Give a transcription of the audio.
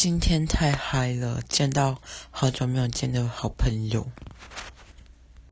今天太嗨了见到好久没有见的好朋友。